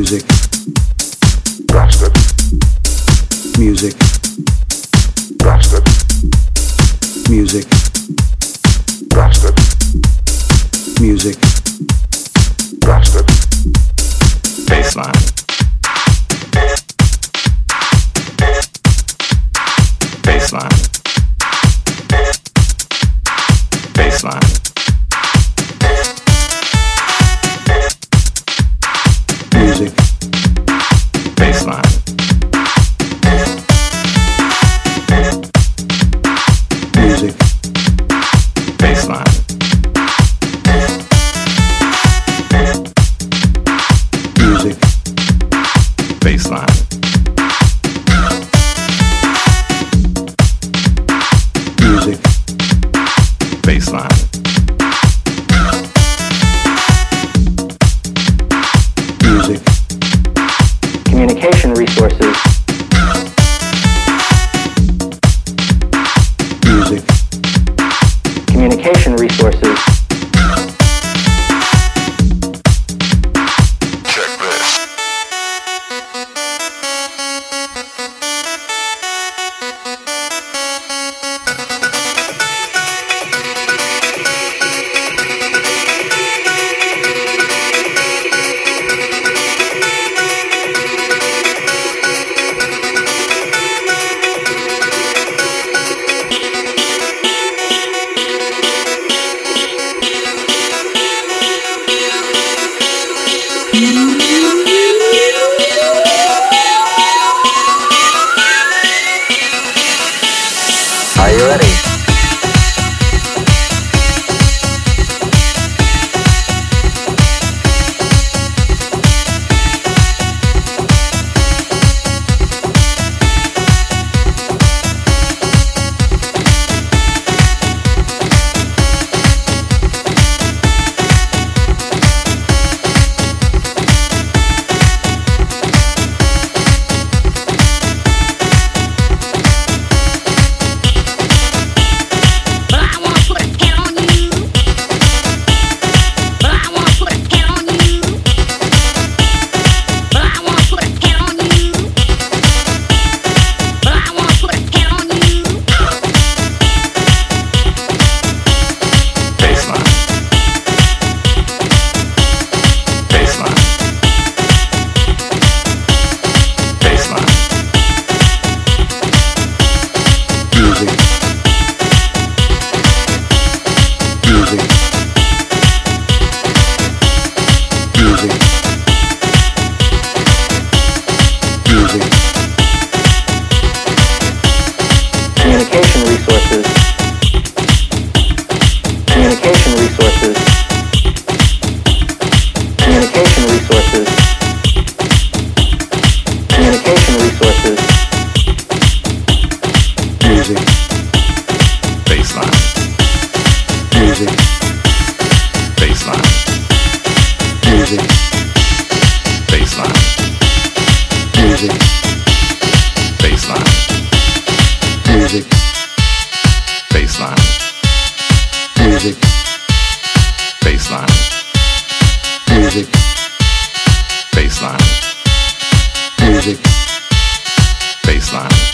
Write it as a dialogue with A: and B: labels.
A: Music.
B: Bastard.
A: Music.
B: Bastard.
A: Music.
B: Bastard.
A: Music.
B: Bastard.
C: communication resources.
A: Music.
C: Communication resources.
A: Music.
D: Baseline.
A: Music.
D: Baseline.
A: Music.
D: Baseline.